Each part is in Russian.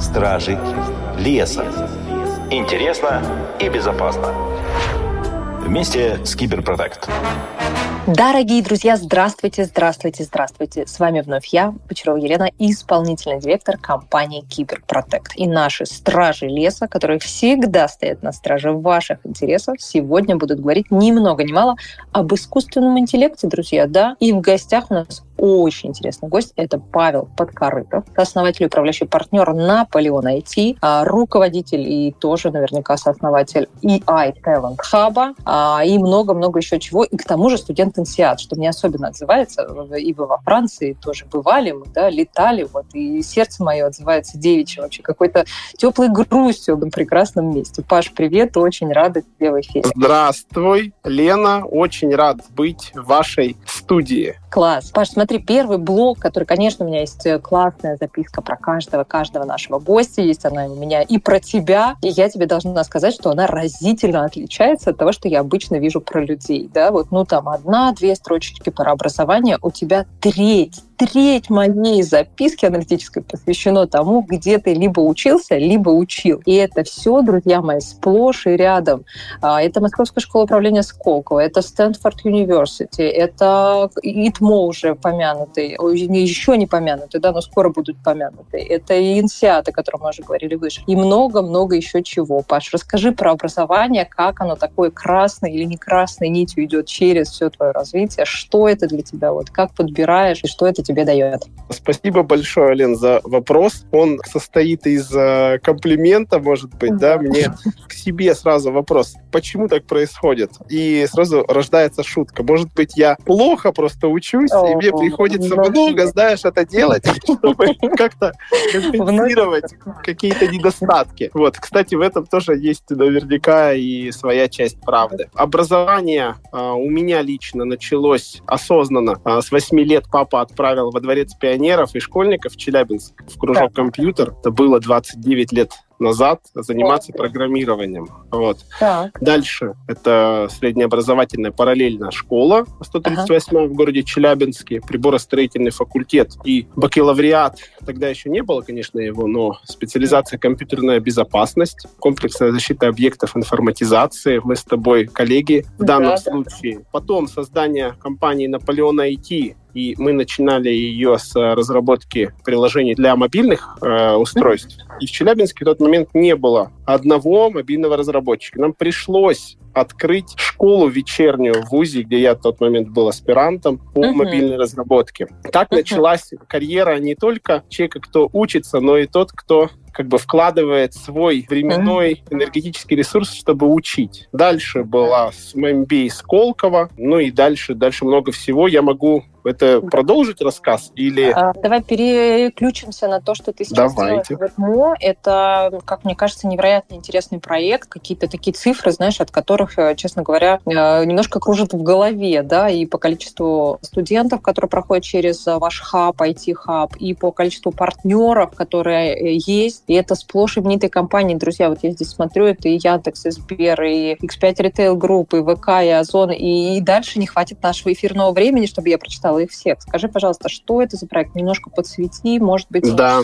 Стражи леса. Интересно и безопасно. Вместе с Киберпротект. Дорогие друзья, здравствуйте, здравствуйте, здравствуйте. С вами вновь я, Почарова Елена, исполнительный директор компании Киберпротект. И наши стражи леса, которые всегда стоят на страже ваших интересов, сегодня будут говорить ни много ни мало об искусственном интеллекте, друзья, да. И в гостях у нас очень интересный гость. Это Павел Подкорытов, основатель и управляющий партнер Наполеон IT, а, руководитель и тоже наверняка сооснователь EI Talent Hub и много-много еще чего. И к тому же студент инсиат, что мне особенно отзывается. И вы во Франции тоже бывали, мы да, летали, вот, и сердце мое отзывается девичьим, вообще какой-то теплой грустью в этом прекрасном месте. Паш, привет, очень рада тебе в эфире. Здравствуй, Лена, очень рад быть в вашей студии. Класс. Паш, смотри, первый блок, который, конечно, у меня есть э, классная записка про каждого, каждого нашего гостя, есть она у меня и про тебя, и я тебе должна сказать, что она разительно отличается от того, что я обычно вижу про людей, да, вот, ну, там, одна-две строчечки про образование, у тебя треть треть моей записки аналитической посвящено тому, где ты либо учился, либо учил. И это все, друзья мои, сплошь и рядом. А, это Московская школа управления Сколково, это Стэнфорд Университи, это ИТМО уже помянутый, еще не помянутый, да, но скоро будут помянуты. Это и ИНСИАТ, о котором мы уже говорили выше. И много-много еще чего. Паш, расскажи про образование, как оно такое красной или не красной нитью идет через все твое развитие, что это для тебя, вот как подбираешь и что это тебе дает. Спасибо большое, Лен, за вопрос. Он состоит из э, комплимента, может быть, да, мне к себе сразу вопрос, почему так происходит? И сразу рождается шутка. Может быть, я плохо просто учусь, и мне приходится много, знаешь, это делать, чтобы как-то компенсировать какие-то недостатки. Вот, кстати, в этом тоже есть наверняка и своя часть правды. Образование а, у меня лично началось осознанно. А, с 8 лет папа отправил во дворец пионеров и школьников в Челябинск в кружок компьютер. Это было 29 лет назад заниматься программированием. Вот. Так. Дальше это среднеобразовательная параллельная школа 138 ага. в городе Челябинске, приборостроительный факультет и бакалавриат. Тогда еще не было, конечно, его, но специализация компьютерная безопасность, комплексная защита объектов информатизации. Мы с тобой коллеги в данном да, случае. Да. Потом создание компании Наполеон IT, и мы начинали ее с разработки приложений для мобильных э, устройств. И в Челябинске в тот момент не было одного мобильного разработчика. Нам пришлось открыть школу вечернюю в ВУЗе, где я в тот момент был аспирантом по uh-huh. мобильной разработке. Так uh-huh. началась карьера не только человека, кто учится, но и тот, кто как бы вкладывает свой временной энергетический ресурс, чтобы учить. Дальше была с MMB Сколково, ну и дальше, дальше много всего. Я могу это продолжить рассказ или... А, давай переключимся на то, что ты сейчас Давайте. делаешь в ЭТМО. Это, как мне кажется, невероятно интересный проект. Какие-то такие цифры, знаешь, от которых, э, честно говоря, э, немножко кружат в голове, да, и по количеству студентов, которые проходят через ваш хаб, IT-хаб, и по количеству партнеров, которые э, есть. И это сплошь именитые компании, друзья. Вот я здесь смотрю, это и Яндекс, и Сбер, и X5 Retail Group, и ВК, и Озон. И дальше не хватит нашего эфирного времени, чтобы я прочитала прочитала их всех. Скажи, пожалуйста, что это за проект? Немножко подсвети, может быть, да.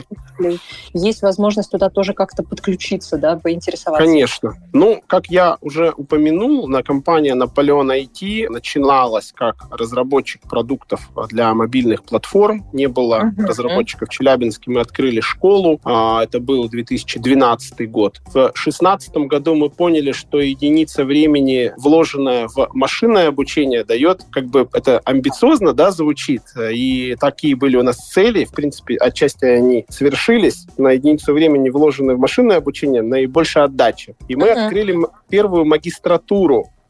есть возможность туда тоже как-то подключиться, да, поинтересоваться? Конечно. Ну, как я уже упомянул, на компания Наполеон IT начиналась как разработчик продуктов для мобильных платформ. Не было uh-huh. разработчиков в Челябинске. Мы открыли школу. А, это был 2012 год. В 2016 году мы поняли, что единица времени, вложенная в машинное обучение, дает как бы это амбициозно, да, звучит. И такие были у нас цели. В принципе, отчасти они совершились. На единицу времени, вложенной в машинное обучение, наибольшая отдача. И мы uh-huh. открыли первую магистратуру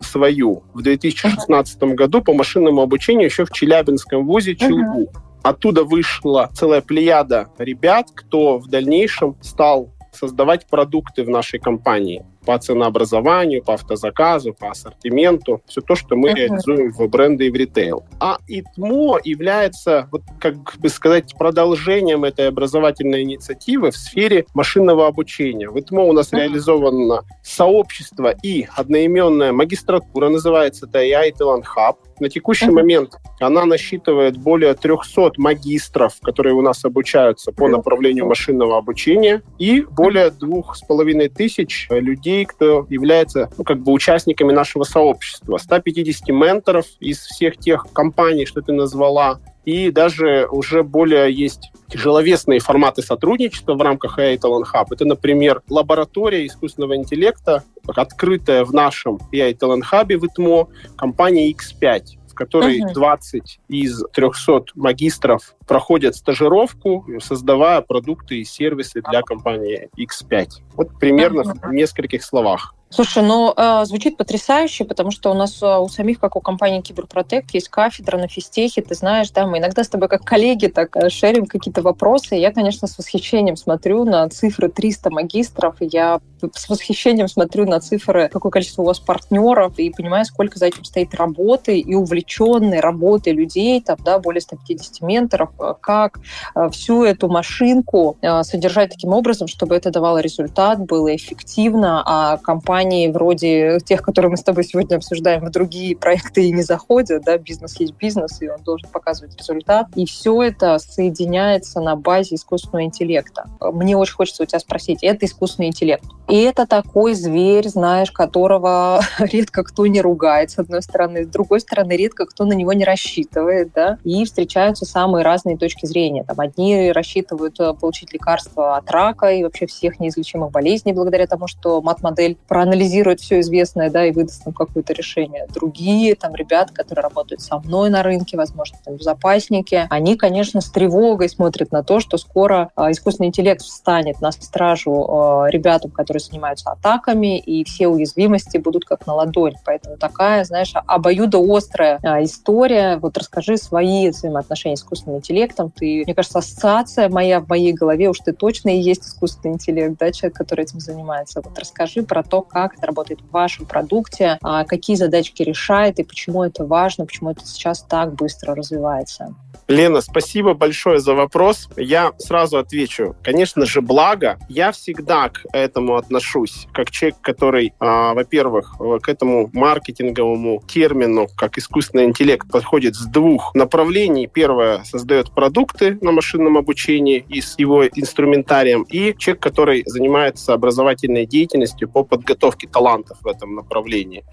свою в 2016 uh-huh. году по машинному обучению еще в Челябинском вузе ЧЛУ. Uh-huh. Оттуда вышла целая плеяда ребят, кто в дальнейшем стал создавать продукты в нашей компании. По ценообразованию, по автозаказу, по ассортименту. Все то, что мы uh-huh. реализуем в бренды и в ритейл. А ИТМО является, вот, как бы сказать, продолжением этой образовательной инициативы в сфере машинного обучения. В ИТМО у нас uh-huh. реализовано сообщество и одноименная магистратура, называется это AI Talent Hub. На текущий uh-huh. момент она насчитывает более 300 магистров, которые у нас обучаются по направлению машинного обучения, и более двух с половиной тысяч людей, кто является ну, как бы участниками нашего сообщества. 150 менторов из всех тех компаний, что ты назвала, и даже уже более есть тяжеловесные форматы сотрудничества в рамках AI Talent Hub. Это, например, лаборатория искусственного интеллекта, открытая в нашем AI Talent Hub в ИТМО, компания X5 в которой uh-huh. 20 из 300 магистров проходят стажировку, создавая продукты и сервисы для компании X5. Вот примерно в нескольких словах. Слушай, ну э, звучит потрясающе, потому что у нас э, у самих, как у компании Киберпротект, есть кафедра на физтехе, ты знаешь, да, мы иногда с тобой как коллеги так э, шерим какие-то вопросы. Я, конечно, с восхищением смотрю на цифры 300 магистров, я с восхищением смотрю на цифры, какое количество у вас партнеров, и понимаю, сколько за этим стоит работы и увлеченной работы людей, там, да, более 150 менторов, как э, всю эту машинку э, содержать таким образом, чтобы это давало результат, было эффективно, а компании вроде тех, которые мы с тобой сегодня обсуждаем, в другие проекты и не заходят, да, бизнес есть бизнес, и он должен показывать результат. И все это соединяется на базе искусственного интеллекта. Мне очень хочется у тебя спросить, это искусственный интеллект? И это такой зверь, знаешь, которого редко кто не ругает, с одной стороны, с другой стороны, редко кто на него не рассчитывает, да, и встречаются самые разные точки зрения. Там одни рассчитывают э, получить лекарство от рака и вообще всех неизлечимых болезней благодаря тому, что мат-модель проанализирует все известное, да, и выдаст нам какое-то решение. Другие, там, ребята, которые работают со мной на рынке, возможно, там, безопасники, они, конечно, с тревогой смотрят на то, что скоро э, искусственный интеллект встанет на стражу э, ребятам, которые занимаются атаками, и все уязвимости будут как на ладонь. Поэтому такая, знаешь, обоюдоострая история. Вот расскажи свои взаимоотношения с искусственным интеллектом. Ты, мне кажется, ассоциация моя в моей голове, уж ты точно и есть искусственный интеллект, да, человек, который этим занимается. Вот расскажи про то, как это работает в вашем продукте, а, какие задачки решает и почему это важно, почему это сейчас так быстро развивается. Лена, спасибо большое за вопрос. Я сразу отвечу. Конечно же, благо. Я всегда к этому отношусь, как человек, который, э, во-первых, к этому маркетинговому термину, как искусственный интеллект, подходит с двух направлений. Первое, создает продукты на машинном обучении и с его инструментарием. И человек, который занимается образовательной деятельностью по подготовке талантов в этом направлении.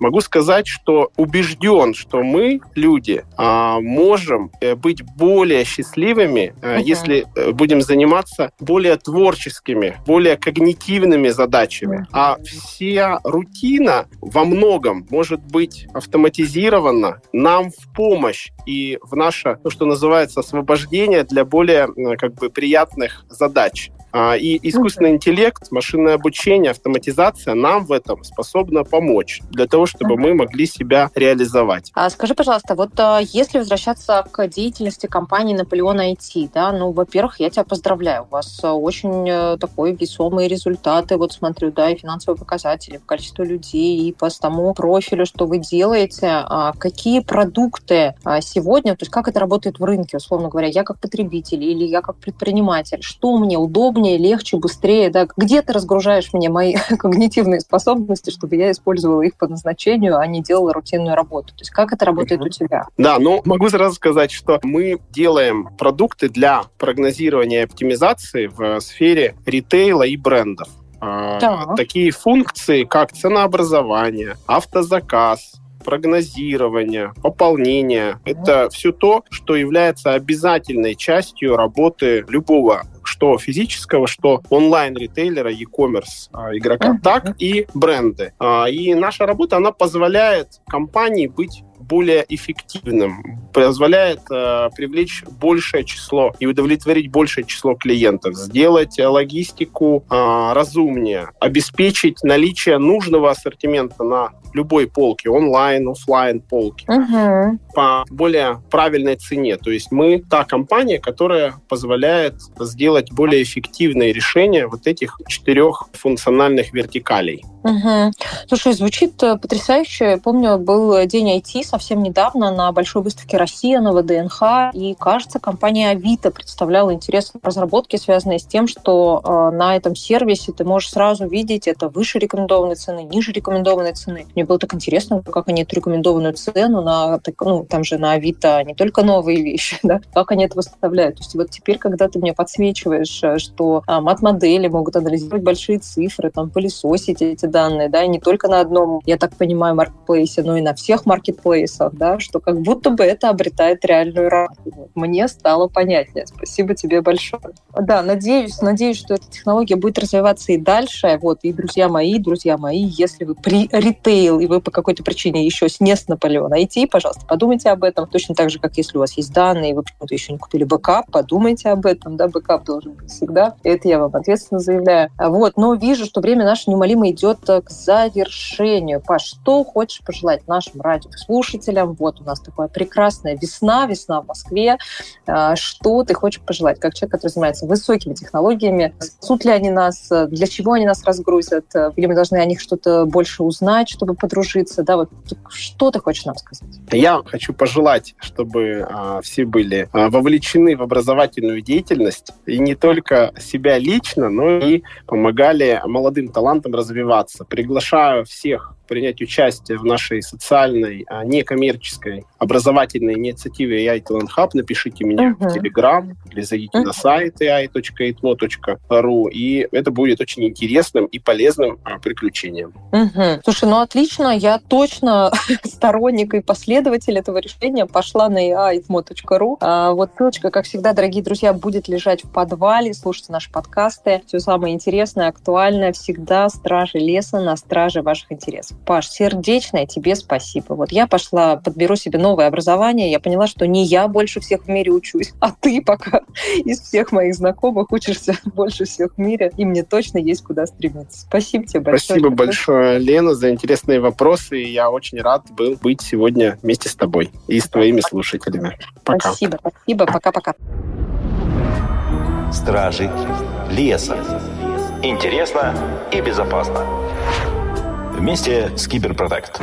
Могу сказать, что убежден, что мы, люди, э, можем э, быть более счастливыми, uh-huh. если э, будем заниматься более творческими, более когнитивными задачами. Uh-huh. А вся рутина во многом может быть автоматизирована нам в помощь и в наше, то, что называется, освобождение для более как бы приятных задач. А, и искусственный интеллект, машинное обучение, автоматизация нам в этом способна помочь для того, чтобы мы могли себя реализовать. А скажи, пожалуйста, вот а, если возвращаться к деятельности компании Наполеон IT, да, ну, во-первых, я тебя поздравляю, у вас а, очень э, такой весомые результаты, вот смотрю, да, и финансовые показатели, в количестве людей, и по тому профилю, что вы делаете, какие продукты сегодня, то есть как это работает в рынке, условно говоря, я как потребитель или я как предприниматель, что мне удобно удобнее, легче, быстрее, да, где ты разгружаешь мне мои когнитивные способности, чтобы я использовала их по назначению, а не делала рутинную работу. То есть как это работает у тебя? Да, ну, могу сразу сказать, что мы делаем продукты для прогнозирования и оптимизации в сфере ритейла и брендов. Да. Такие функции, как ценообразование, автозаказ, прогнозирование, пополнение. Это все то, что является обязательной частью работы любого что физического, что онлайн-ритейлера, e-commerce а, игрока, так и бренды. А, и наша работа, она позволяет компании быть более эффективным, позволяет э, привлечь большее число и удовлетворить большее число клиентов, сделать логистику э, разумнее, обеспечить наличие нужного ассортимента на любой полке, онлайн, офлайн полки, Мгм. по более правильной цене. То есть мы та компания, которая позволяет сделать более эффективные решения вот этих четырех функциональных вертикалей. Мгм. Слушай, звучит э, потрясающе. Я Помню, был день IT совсем недавно на большой выставке «Россия» на ВДНХ, и, кажется, компания Авито представляла интересные разработки, связанные с тем, что э, на этом сервисе ты можешь сразу видеть это выше рекомендованной цены, ниже рекомендованной цены. Мне было так интересно, как они эту рекомендованную цену на, так, ну, там же на Авито не только новые вещи, да, как они это выставляют. То есть вот теперь, когда ты мне подсвечиваешь, э, что а, мат-модели могут анализировать большие цифры, там, пылесосить эти данные, да, и не только на одном, я так понимаю, маркетплейсе, но и на всех маркетплейсах, да, что как будто бы это обретает реальную рамку. Мне стало понятнее. Спасибо тебе большое. Да, надеюсь, надеюсь, что эта технология будет развиваться и дальше. Вот, и друзья мои, друзья мои, если вы про ритейл, и вы по какой-то причине еще не с Napoleon IT, пожалуйста, подумайте об этом. Точно так же, как если у вас есть данные, и вы почему-то еще не купили бэкап, подумайте об этом, да, бэкап должен быть всегда. Это я вам ответственно заявляю. А Вот, но вижу, что время наше неумолимо идет э, к завершению. Паш, что хочешь пожелать нашим радиослушателям? Вот у нас такая прекрасная весна, весна в Москве. А, Что ты хочешь пожелать, как человек, который занимается высокими технологиями? Спасут ли они нас? Для чего они нас разгрузят? Или мы должны о них что-то больше узнать, чтобы подружиться? Да, вот что ты хочешь нам сказать? Я хочу пожелать, чтобы а, все были а, вовлечены в образовательную деятельность и не только себя лично, но и помогали молодым талантам развиваться. Приглашаю всех принять участие в нашей социальной, а, некоммерческой образовательной инициативе AI Talent Hub. Напишите меня Мгм. в Telegram или зайдите Мгм. на сайт ai.itmo.ru, и это будет очень интересным и полезным а, приключением. Мгм. Слушай, ну отлично, я точно сторонник и последователь этого решения. Пошла на ai.mo.ru. А, Вот ссылочка, как всегда, дорогие друзья, будет лежать в подвале. Слушайте наши подкасты. Все самое интересное, актуальное всегда стражи леса на страже ваших интересов. Паш, сердечное тебе спасибо. Вот я пошла, подберу себе новое образование. Я поняла, что не я больше всех в мире учусь, а ты пока из всех моих знакомых учишься больше всех в мире. И мне точно есть куда стремиться. Спасибо тебе большое. Спасибо большое, Лена, за интересные вопросы. И Я очень рад был быть сегодня вместе с тобой и с твоими слушателями. Пока. Спасибо, спасибо. Пока-пока. Стражи леса. Интересно и безопасно. Вместе с Киберпротект.